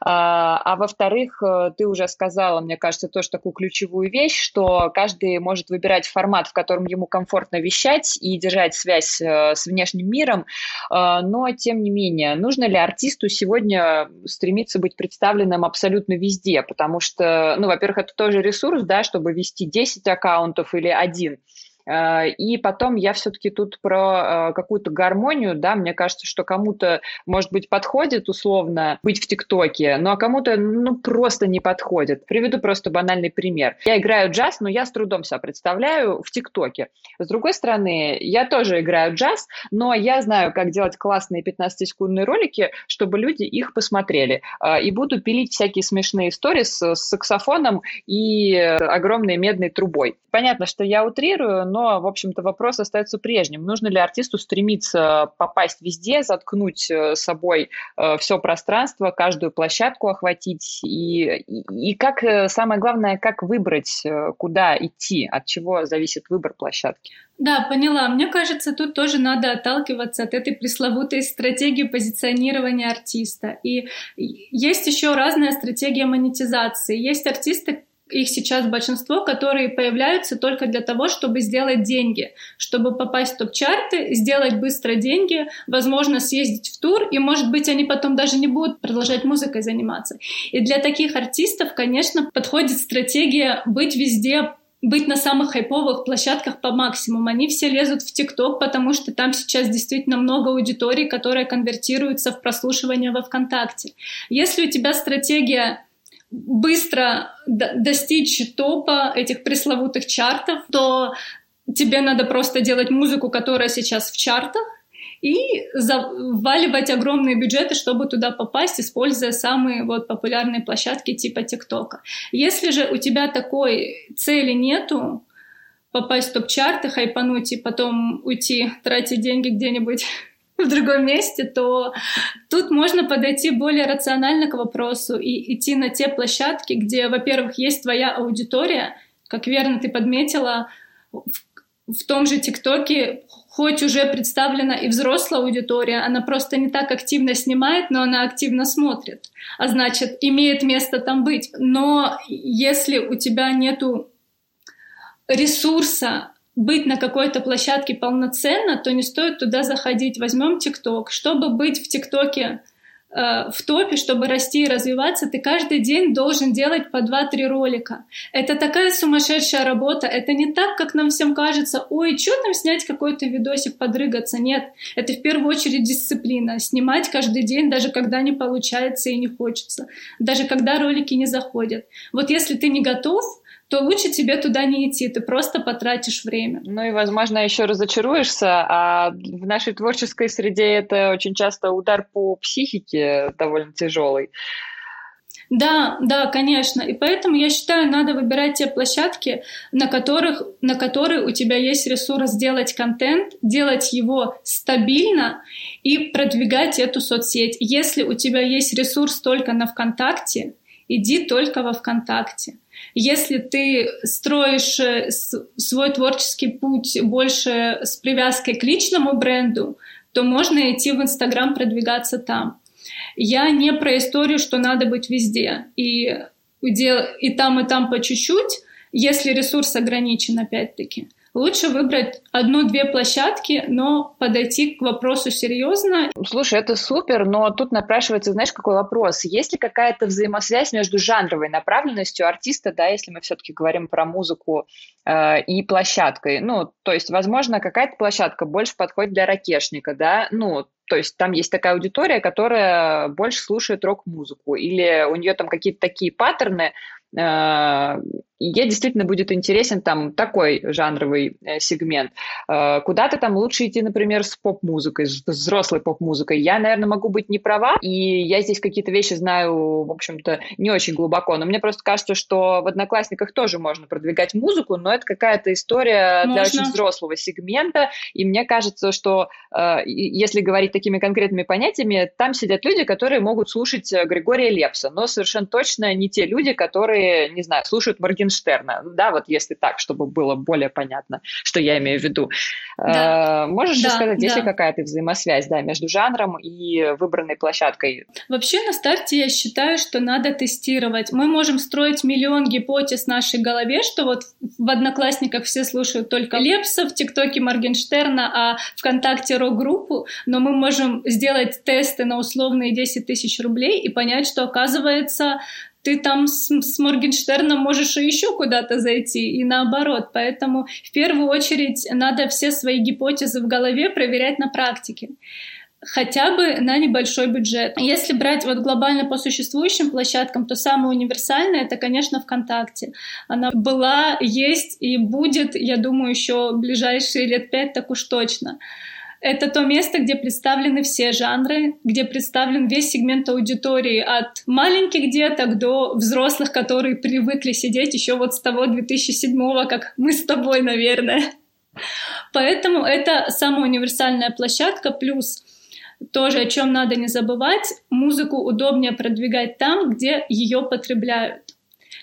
а, а во-вторых, э, ты уже сказала, мне кажется, тоже такую ключевую вещь, что каждый может выбирать формат, в котором ему комфортно вещать и держать связь э, с внешним миром, а, но тем не менее, нужно ли артисту сегодня стремиться быть представленным абсолютно везде, потому что, ну, во-первых, это тоже ресурс, да, чтобы вести 10 аккаунтов или один, Э, и потом я все-таки тут про э, какую-то гармонию, да, мне кажется, что кому-то, может быть, подходит условно быть в ТикТоке, ну а кому-то, ну, просто не подходит. Приведу просто банальный пример. Я играю джаз, но я с трудом себя представляю в ТикТоке. С другой стороны, я тоже играю джаз, но я знаю, как делать классные 15-секундные ролики, чтобы люди их посмотрели. Э, и буду пилить всякие смешные истории с саксофоном и огромной медной трубой. Понятно, что я утрирую, но, в общем-то, вопрос остается прежним. Нужно ли артисту стремиться попасть везде, заткнуть э, собой э, все пространство, каждую площадку охватить? И, и, как, э, самое главное, как выбрать, куда идти, от чего зависит выбор площадки? Да, поняла. Мне кажется, тут тоже надо отталкиваться от этой пресловутой стратегии позиционирования артиста. И есть еще разная стратегия монетизации. Есть артисты, их сейчас большинство, которые появляются только для того, чтобы сделать деньги, чтобы попасть в топ-чарты, сделать быстро деньги, возможно, съездить в тур, и, может быть, они потом даже не будут продолжать музыкой заниматься. И для таких артистов, конечно, подходит стратегия быть везде быть на самых хайповых площадках по максимуму. Они все лезут в ТикТок, потому что там сейчас действительно много аудитории, которая конвертируется в прослушивание во ВКонтакте. Если у тебя стратегия быстро достичь топа этих пресловутых чартов, то тебе надо просто делать музыку, которая сейчас в чартах, и заваливать огромные бюджеты, чтобы туда попасть, используя самые вот популярные площадки типа ТикТока. Если же у тебя такой цели нету, попасть в топ-чарты, хайпануть и потом уйти тратить деньги где-нибудь в другом месте, то тут можно подойти более рационально к вопросу и идти на те площадки, где, во-первых, есть твоя аудитория, как верно ты подметила, в, в том же ТикТоке хоть уже представлена и взрослая аудитория, она просто не так активно снимает, но она активно смотрит, а значит, имеет место там быть. Но если у тебя нету ресурса быть на какой-то площадке полноценно, то не стоит туда заходить. Возьмем ТикТок. Чтобы быть в ТикТоке Э, в топе, чтобы расти и развиваться, ты каждый день должен делать по 2-3 ролика. Это такая сумасшедшая работа. Это не так, как нам всем кажется, ой, что там снять какой-то видосик, подрыгаться. Нет, это в первую очередь дисциплина. Снимать каждый день, даже когда не получается и не хочется. Даже когда ролики не заходят. Вот если ты не готов, то лучше тебе туда не идти, ты просто потратишь время. Ну и, возможно, еще разочаруешься, а в нашей творческой среде это очень часто удар по психике довольно тяжелый. Да, да, конечно. И поэтому я считаю, надо выбирать те площадки, на которых, на которые у тебя есть ресурс делать контент, делать его стабильно и продвигать эту соцсеть. Если у тебя есть ресурс только на ВКонтакте, иди только во ВКонтакте. Если ты строишь э, свой творческий путь больше с привязкой к личному бренду, то можно идти в Инстаграм, продвигаться там. Я не про историю, что надо быть везде. И, и там, и там по чуть-чуть, если ресурс ограничен, опять-таки. Лучше выбрать одну-две площадки, но подойти к вопросу серьезно. Слушай, это супер, но тут напрашивается, знаешь, какой вопрос? Есть ли какая-то взаимосвязь между жанровой направленностью артиста, да, если мы все-таки говорим про музыку, э, и площадкой? Ну, то есть, возможно, какая-то площадка больше подходит для ракешника, да, ну, то есть там есть такая аудитория, которая больше слушает рок-музыку, или у нее там какие-то такие паттерны, э, ей действительно будет интересен там такой жанровый э, сегмент. Э, куда-то там лучше идти, например, с поп-музыкой, с взрослой поп-музыкой. Я, наверное, могу быть не права, и я здесь какие-то вещи знаю, в общем-то, не очень глубоко, но мне просто кажется, что в «Одноклассниках» тоже можно продвигать музыку, но это какая-то история можно. для очень взрослого сегмента, и мне кажется, что э, если говорить такими конкретными понятиями, там сидят люди, которые могут слушать Григория Лепса, но совершенно точно не те люди, которые, не знаю, слушают Моргенштерна Моргенштерна, да, вот если так, чтобы было более понятно, что я имею в виду. Да. Э, можешь да, рассказать, да. есть ли какая-то взаимосвязь, да, между жанром и выбранной площадкой? Вообще на старте я считаю, что надо тестировать. Мы можем строить миллион гипотез в нашей голове, что вот в Одноклассниках все слушают только Лепса, в ТикТоке Моргенштерна, а ВКонтакте рок-группу, но мы можем сделать тесты на условные 10 тысяч рублей и понять, что оказывается ты там с, с Моргенштерном можешь и еще куда-то зайти, и наоборот. Поэтому в первую очередь надо все свои гипотезы в голове проверять на практике хотя бы на небольшой бюджет. Если брать вот глобально по существующим площадкам, то самая универсальная это, конечно, ВКонтакте. Она была, есть и будет, я думаю, еще ближайшие лет пять так уж точно. Это то место, где представлены все жанры, где представлен весь сегмент аудитории от маленьких деток до взрослых, которые привыкли сидеть еще вот с того 2007-го, как мы с тобой, наверное. Поэтому это самая универсальная площадка, плюс тоже, о чем надо не забывать, музыку удобнее продвигать там, где ее потребляют.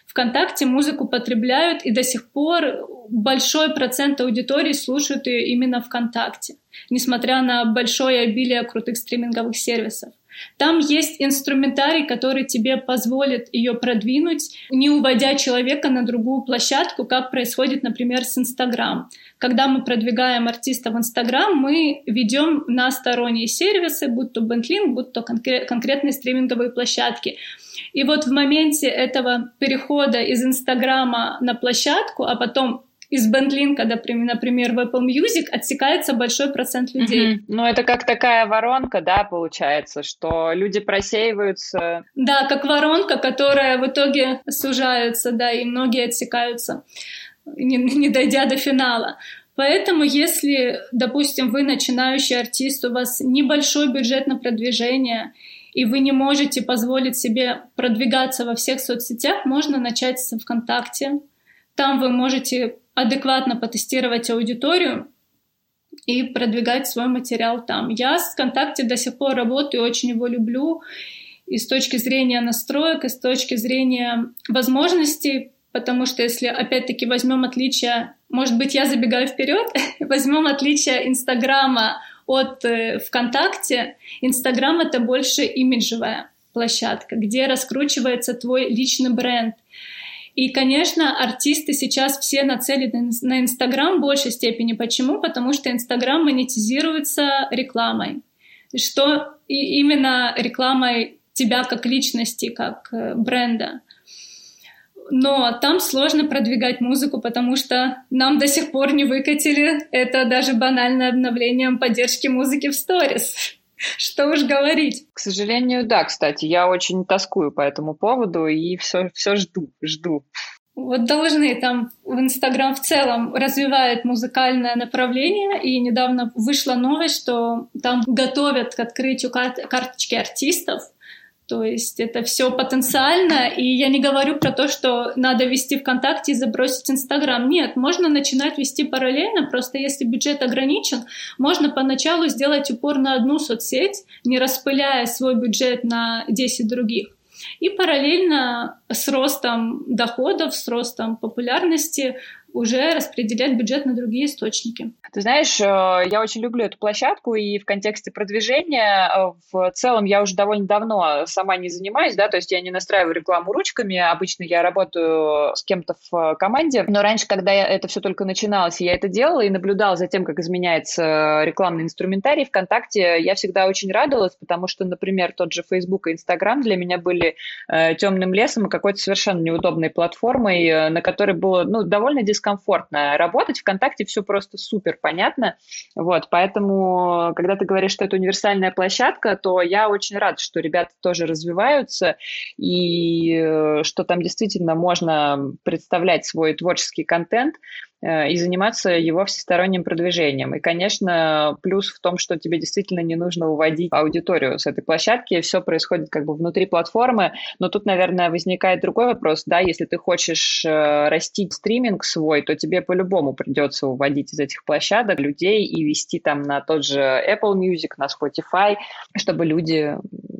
ВКонтакте музыку потребляют, и до сих пор большой процент аудитории слушают ее именно ВКонтакте, несмотря на большое обилие крутых стриминговых сервисов. Там есть инструментарий, который тебе позволит ее продвинуть, не уводя человека на другую площадку, как происходит, например, с Инстаграм. Когда мы продвигаем артиста в Инстаграм, мы ведем на сторонние сервисы, будь то Бентлинг, будь то конкрет, конкретные стриминговые площадки. И вот в моменте этого перехода из Инстаграма на площадку, а потом из бендлинка, например, в Apple Music отсекается большой процент людей. Mm-hmm. Ну, это как такая воронка, да, получается, что люди просеиваются. Да, как воронка, которая в итоге сужается, да, и многие отсекаются, не, не дойдя до финала. Поэтому, если, допустим, вы начинающий артист, у вас небольшой бюджет на продвижение, и вы не можете позволить себе продвигаться во всех соцсетях, можно начать с ВКонтакте. Там вы можете адекватно потестировать аудиторию и продвигать свой материал там. Я с ВКонтакте до сих пор работаю, очень его люблю и с точки зрения настроек, и с точки зрения возможностей, потому что если опять-таки возьмем отличие, может быть, я забегаю вперед, возьмем отличие Инстаграма от э, ВКонтакте, Инстаграм — это больше имиджевая площадка, где раскручивается твой личный бренд. И, конечно, артисты сейчас все нацелены на Инстаграм в большей степени. Почему? Потому что Инстаграм монетизируется рекламой. Что и именно рекламой тебя как личности, как э, бренда. Но там сложно продвигать музыку, потому что нам до сих пор не выкатили это даже банальное обновлением поддержки музыки в сторис. Что уж говорить. К сожалению, да, кстати, я очень тоскую по этому поводу и все, все жду, жду. Вот должны там в Инстаграм в целом развивает музыкальное направление, и недавно вышла новость, что там готовят к открытию карточки артистов, то есть это все потенциально, и я не говорю про то, что надо вести ВКонтакте и забросить Инстаграм. Нет, можно начинать вести параллельно, просто если бюджет ограничен, можно поначалу сделать упор на одну соцсеть, не распыляя свой бюджет на 10 других. И параллельно с ростом доходов, с ростом популярности уже распределять бюджет на другие источники. Ты знаешь, э, я очень люблю эту площадку, и в контексте продвижения э, в целом я уже довольно давно сама не занимаюсь, да, то есть я не настраиваю рекламу ручками, обычно я работаю с кем-то в команде, но раньше, когда это все только начиналось, я это делала и наблюдала за тем, как изменяется рекламный инструментарий ВКонтакте, я всегда очень радовалась, потому что, например, тот же Facebook и Instagram для меня были э, темным лесом и какой-то совершенно неудобной платформой, э, на которой было, ну, довольно дискомфортно работать. ВКонтакте все просто супер понятно. Вот, поэтому, когда ты говоришь, что это универсальная площадка, то я очень рад, что ребята тоже развиваются и э, что там действительно можно представлять свой творческий контент. Э, и заниматься его всесторонним продвижением. И, конечно, плюс в том, что тебе действительно не нужно уводить аудиторию с этой площадки, все происходит как бы внутри платформы, но тут, наверное, возникает другой вопрос, да, если ты хочешь э, растить стриминг свой, то тебе по-любому придется уводить из этих площадок людей и вести там на тот же Apple Music, на Spotify, чтобы люди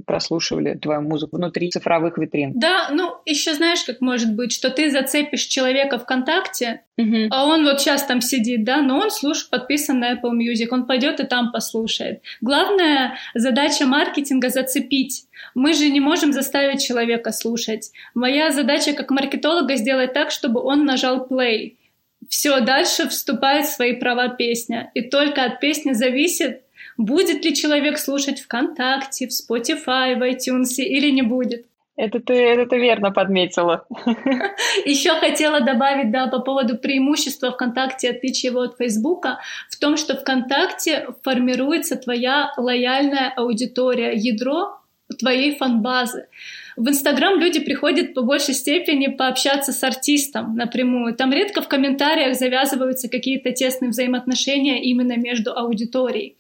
прослушивали твою музыку внутри цифровых витрин. Да, ну еще знаешь, как может быть, что ты зацепишь человека ВКонтакте, угу. а он вот сейчас там сидит, да, но он слушает, подписан на Apple Music, он пойдет и там послушает. Главная задача маркетинга зацепить. Мы же не можем заставить человека слушать. Моя задача как маркетолога сделать так, чтобы он нажал play. Все, дальше вступает в свои права песня. И только от песни зависит, будет ли человек слушать ВКонтакте, в Spotify, в iTunes или не будет. Это ты, это ты верно подметила. Еще хотела добавить, да, по поводу преимущества ВКонтакте, отличия его от Фейсбука, в том, что ВКонтакте формируется твоя лояльная аудитория, ядро твоей фан-базы. В Инстаграм люди приходят по большей степени пообщаться с артистом напрямую. Там редко в комментариях завязываются какие-то тесные взаимоотношения именно между аудиторией.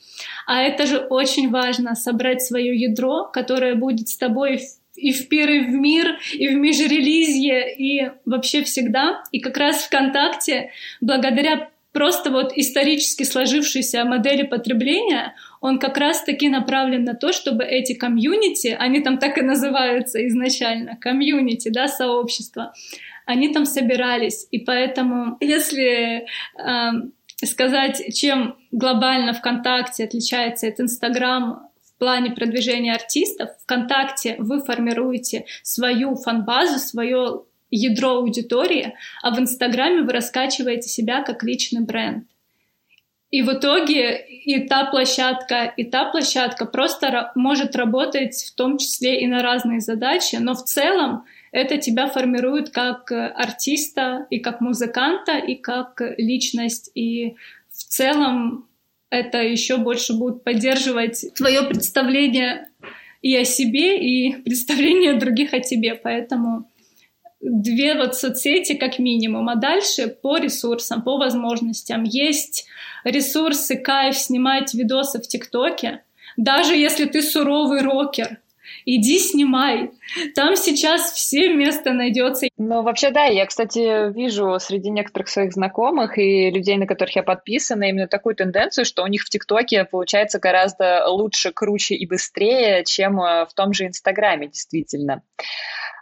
А это же очень важно, собрать свое ядро, которое будет с тобой и в пир, в мир, и в межрелизье, и вообще всегда. И как раз ВКонтакте, благодаря просто вот исторически сложившейся модели потребления, он как раз-таки направлен на то, чтобы эти комьюнити, они там так и называются изначально, комьюнити, да, сообщество, они там собирались. И поэтому, если э, сказать, чем глобально ВКонтакте отличается от Инстаграм в плане продвижения артистов, ВКонтакте вы формируете свою фан-базу, свое ядро аудитории, а в Инстаграме вы раскачиваете себя как личный бренд. И в итоге и та площадка, и та площадка просто может работать в том числе и на разные задачи, но в целом это тебя формирует как артиста, и как музыканта, и как личность. И в целом это еще больше будет поддерживать твое представление и о себе, и представление других о тебе. Поэтому две вот соцсети как минимум, а дальше по ресурсам, по возможностям. Есть ресурсы, кайф снимать видосы в ТикТоке, даже если ты суровый рокер, иди снимай. Там сейчас все место найдется. Ну, вообще, да, я, кстати, вижу среди некоторых своих знакомых и людей, на которых я подписана, именно такую тенденцию, что у них в ТикТоке получается гораздо лучше, круче и быстрее, чем э, в том же Инстаграме, действительно.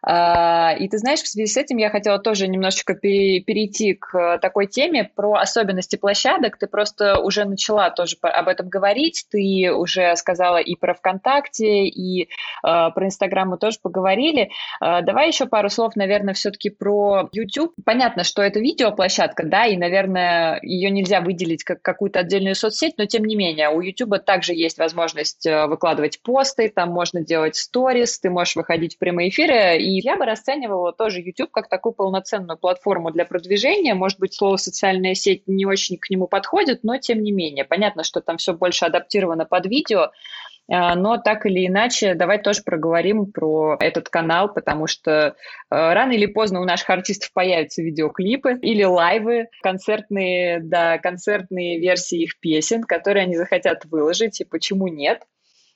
А, и ты знаешь, в связи с этим я хотела тоже немножечко перейти к такой теме про особенности площадок. Ты просто уже начала тоже об этом говорить. Ты уже сказала и про ВКонтакте, и э, Э, про Инстаграм мы тоже поговорили. Э, давай еще пару слов, наверное, все-таки про YouTube. Понятно, что это видеоплощадка, да, и, наверное, ее нельзя выделить как какую-то отдельную соцсеть, но тем не менее, у YouTube также есть возможность выкладывать посты, там можно делать сторис, ты можешь выходить в прямые эфиры, и я бы расценивала тоже YouTube как такую полноценную платформу для продвижения. Может быть, слово «социальная сеть» не очень к нему подходит, но тем не менее. Понятно, что там все больше адаптировано под видео, но так или иначе, давай тоже проговорим про этот канал, потому что э, рано или поздно у наших артистов появятся видеоклипы или лайвы, концертные, да, концертные версии их песен, которые они захотят выложить, и почему нет.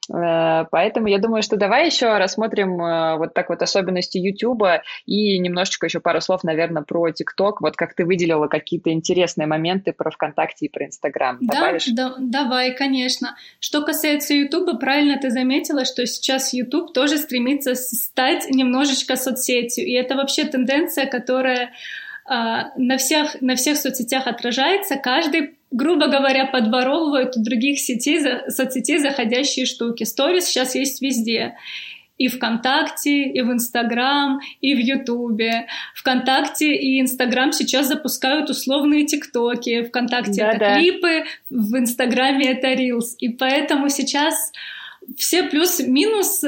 Э, поэтому я думаю, что давай еще рассмотрим э, вот так вот особенности YouTube и немножечко еще пару слов, наверное, про TikTok. Вот как ты выделила какие-то интересные моменты про ВКонтакте и про Инстаграм. Да, да, давай, конечно. Что касается YouTube, правильно ты заметила, что сейчас YouTube тоже стремится стать немножечко соцсетью. И это вообще тенденция, которая на всех, на всех соцсетях отражается. Каждый грубо говоря, подворовывают у других сетей, соцсетей заходящие штуки. Сторис сейчас есть везде. И ВКонтакте, и в Инстаграм, и в Ютубе. ВКонтакте и Инстаграм сейчас запускают условные ТикТоки. ВКонтакте да, это да. клипы, в Инстаграме это Рилс. И поэтому сейчас все плюс-минус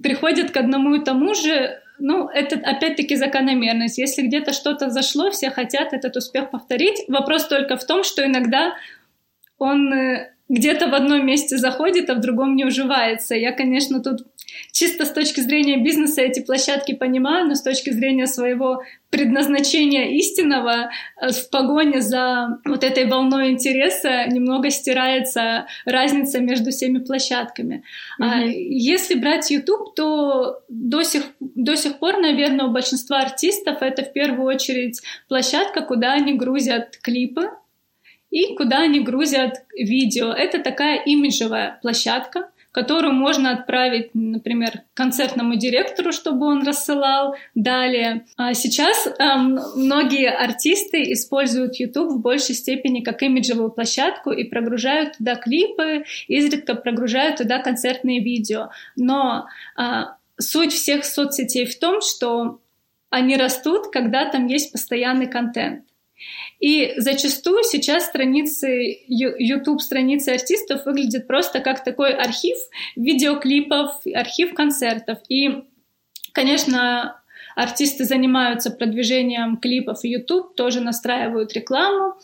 приходят к одному и тому же ну, это опять-таки закономерность. Если где-то что-то зашло, все хотят этот успех повторить. Вопрос только в том, что иногда он э, где-то в одном месте заходит, а в другом не уживается. Я, конечно, тут чисто с точки зрения бизнеса эти площадки понимаю, но с точки зрения своего предназначения истинного э, в погоне за вот этой волной интереса немного стирается разница между всеми площадками. Mm-hmm. Если брать YouTube, то до сих, до сих пор, наверное, у большинства артистов это в первую очередь площадка, куда они грузят клипы, и куда они грузят видео. Это такая имиджевая площадка, которую можно отправить, например, концертному директору, чтобы он рассылал далее. А сейчас эм, многие артисты используют YouTube в большей степени как имиджевую площадку и прогружают туда клипы, изредка прогружают туда концертные видео. Но э, суть всех соцсетей в том, что они растут, когда там есть постоянный контент. И зачастую сейчас страницы, YouTube страницы артистов выглядят просто как такой архив видеоклипов, архив концертов. И, конечно, артисты занимаются продвижением клипов в YouTube, тоже настраивают рекламу.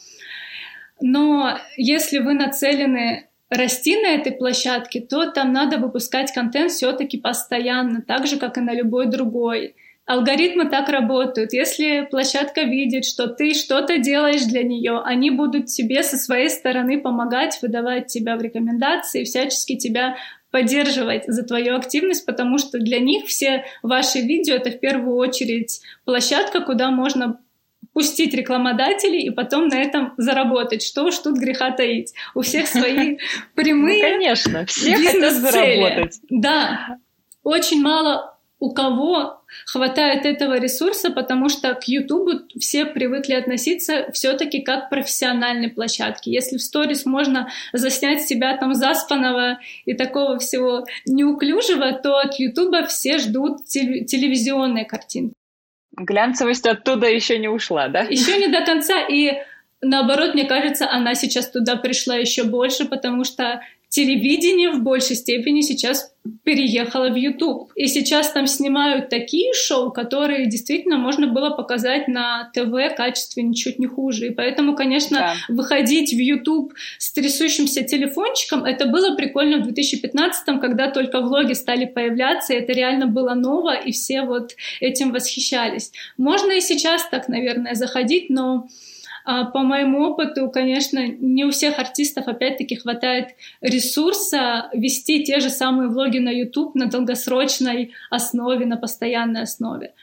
Но если вы нацелены расти на этой площадке, то там надо выпускать контент все-таки постоянно, так же, как и на любой другой. Алгоритмы так работают. Если площадка видит, что ты что-то делаешь для нее, они будут тебе со своей стороны помогать, выдавать тебя в рекомендации, всячески тебя поддерживать за твою активность, потому что для них все ваши видео это в первую очередь площадка, куда можно пустить рекламодателей и потом на этом заработать. Что уж тут греха таить. У всех свои прямые ну, конечно, все хотят заработать. Да, очень мало у кого хватает этого ресурса, потому что к YouTube все привыкли относиться все-таки как к профессиональной площадке. Если в сторис можно заснять себя там заспанного и такого всего неуклюжего, то от YouTube все ждут телевизионные картинки. Глянцевость оттуда еще не ушла, да? Еще не до конца. И наоборот, мне кажется, она сейчас туда пришла еще больше, потому что телевидение в большей степени сейчас переехало в YouTube. И сейчас там снимают такие шоу, которые действительно можно было показать на ТВ качестве ничуть не хуже. И поэтому, конечно, да. выходить в YouTube с трясущимся телефончиком, это было прикольно в 2015 когда только влоги стали появляться, и это реально было ново, и все вот этим восхищались. Можно и сейчас так, наверное, заходить, но по моему опыту, конечно, не у всех артистов опять-таки хватает ресурса вести те же самые влоги на YouTube на долгосрочной основе, на постоянной основе.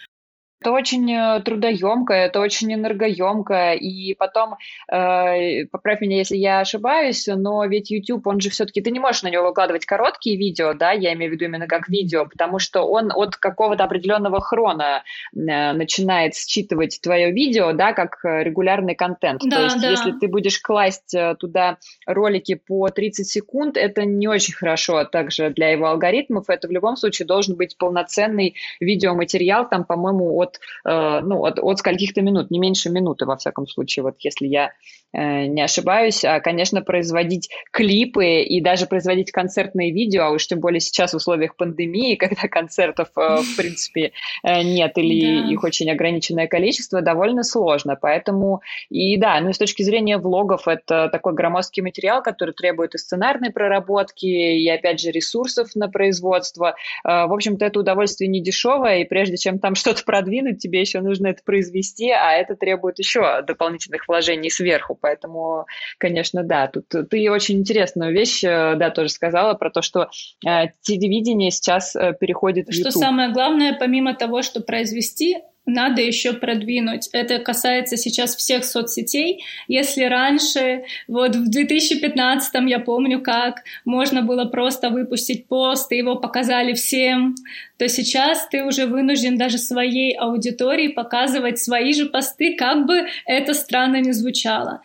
Это очень э, трудоемкое, это очень энергоемкое, и потом, э, поправь меня, если я ошибаюсь, но ведь YouTube, он же все-таки, ты не можешь на него выкладывать короткие видео, да, я имею в виду именно как видео, потому что он от какого-то определенного хрона э, начинает считывать твое видео, да, как э, регулярный контент. Да, То есть, да. если ты будешь класть э, туда ролики по 30 секунд, это не очень хорошо также для его алгоритмов, это в любом случае должен быть полноценный видеоматериал, там, по-моему, от, э, ну, от, от скольких-то минут, не меньше минуты, во всяком случае, вот если я э, не ошибаюсь. А, конечно, производить клипы и даже производить концертные видео, а уж тем более сейчас в условиях пандемии, когда концертов, э, в принципе, нет или да. их очень ограниченное количество, довольно сложно. Поэтому, и да, ну и с точки зрения влогов, это такой громоздкий материал, который требует и сценарной проработки, и, опять же, ресурсов на производство. В общем-то, это удовольствие не дешевое, и прежде чем там что-то продвинуть, тебе еще нужно это произвести, а это требует еще дополнительных вложений сверху. Поэтому, конечно, да, тут ты очень интересную вещь, э, да, тоже сказала про то, что э, телевидение сейчас э, переходит в YouTube. Что самое главное, помимо того, что произвести, надо еще продвинуть. Это касается сейчас всех соцсетей. Если раньше, вот в 2015 я помню, как можно было просто выпустить пост, и его показали всем, то сейчас ты уже вынужден даже своей аудитории показывать свои же посты, как бы это странно не звучало.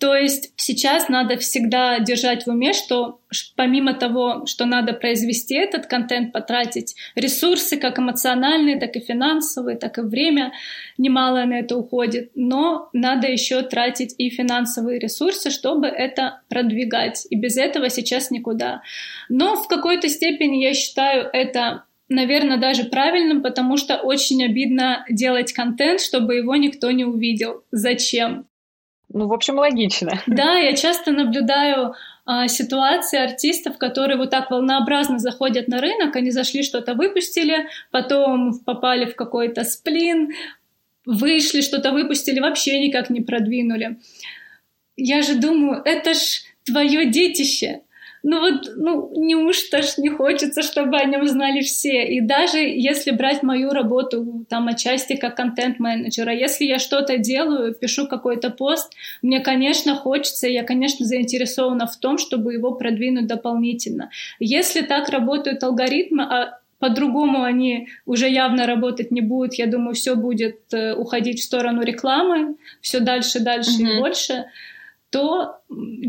То есть сейчас надо всегда держать в уме, что помимо того, что надо произвести этот контент, потратить ресурсы как эмоциональные, так и финансовые, так и время немало на это уходит, но надо еще тратить и финансовые ресурсы, чтобы это продвигать. И без этого сейчас никуда. Но в какой-то степени я считаю это наверное, даже правильным, потому что очень обидно делать контент, чтобы его никто не увидел. Зачем? Ну, в общем, логично. Да, я часто наблюдаю а, ситуации артистов, которые вот так волнообразно заходят на рынок, они зашли, что-то выпустили, потом попали в какой-то сплин, вышли, что-то выпустили, вообще никак не продвинули. Я же думаю, это ж твое детище, ну вот, ну неужто ж не хочется, чтобы о нем знали все. И даже если брать мою работу там отчасти как контент-менеджера, если я что-то делаю, пишу какой-то пост, мне, конечно, хочется, я, конечно, заинтересована в том, чтобы его продвинуть дополнительно. Если так работают алгоритмы, а по-другому они уже явно работать не будут. Я думаю, все будет э, уходить в сторону рекламы, все дальше, дальше mm-hmm. и больше то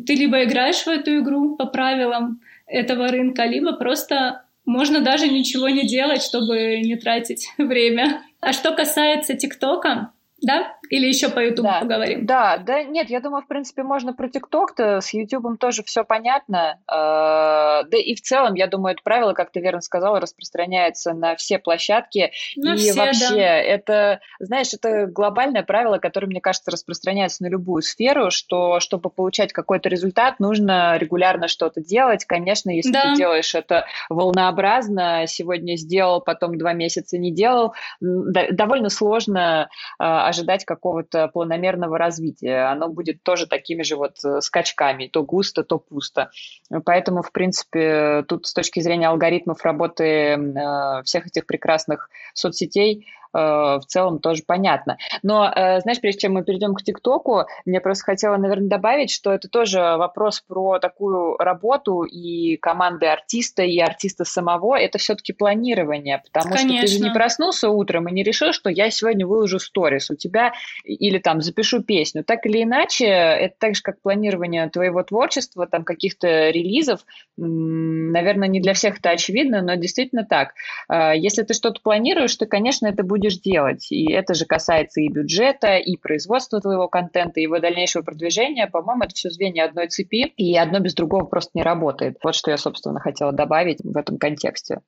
ты либо играешь в эту игру по правилам этого рынка, либо просто можно даже ничего не делать, чтобы не тратить время. А что касается ТикТока, да? Или еще по YouTube да. поговорим? Да, да, нет, я думаю, в принципе, можно про TikTok-то, с YouTube тоже все понятно. Э, да и в целом, я думаю, это правило, как ты верно сказала, распространяется на все площадки. На и все, вообще, да. это, знаешь, это глобальное правило, которое, мне кажется, распространяется на любую сферу, что чтобы получать какой-то результат, нужно регулярно что-то делать. Конечно, если да. ты делаешь это волнообразно, сегодня сделал, потом два месяца не делал, довольно сложно э, ожидать как какого-то планомерного развития. Оно будет тоже такими же вот э, скачками, то густо, то пусто. Поэтому, в принципе, тут с точки зрения алгоритмов работы э, всех этих прекрасных соцсетей в целом тоже понятно. Но, э, знаешь, прежде чем мы перейдем к ТикТоку, мне просто хотела, наверное, добавить, что это тоже вопрос про такую работу и команды артиста, и артиста самого. Это все-таки планирование, потому Конечно. что ты же не проснулся утром и не решил, что я сегодня выложу сторис у тебя или там запишу песню. Так или иначе, это так же, как планирование твоего творчества, там каких-то релизов. Наверное, не для всех это очевидно, но действительно так. Э, если ты что-то планируешь, то, конечно, это будет будешь делать. И это же касается и бюджета, и производства твоего контента, и его дальнейшего продвижения. По-моему, это все звенья одной цепи, и одно без другого просто не работает. Вот что я, собственно, хотела добавить в этом контексте.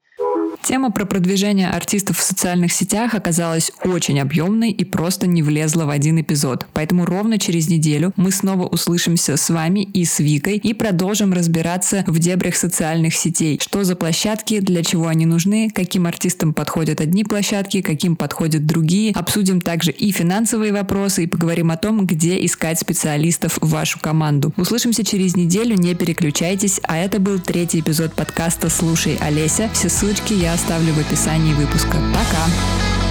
Тема про продвижение артистов в социальных сетях оказалась очень объемной и просто не влезла в один эпизод. Поэтому ровно через неделю мы снова услышимся с вами и с Викой и продолжим разбираться в дебрях социальных сетей. Что за площадки, для чего они нужны, каким артистам подходят одни площадки, каким подходят другие. Обсудим также и финансовые вопросы и поговорим о том, где искать специалистов в вашу команду. Услышимся через неделю, не переключайтесь. А это был третий эпизод подкаста «Слушай, Олеся». Все ссылочки я оставлю в описании выпуска. Пока!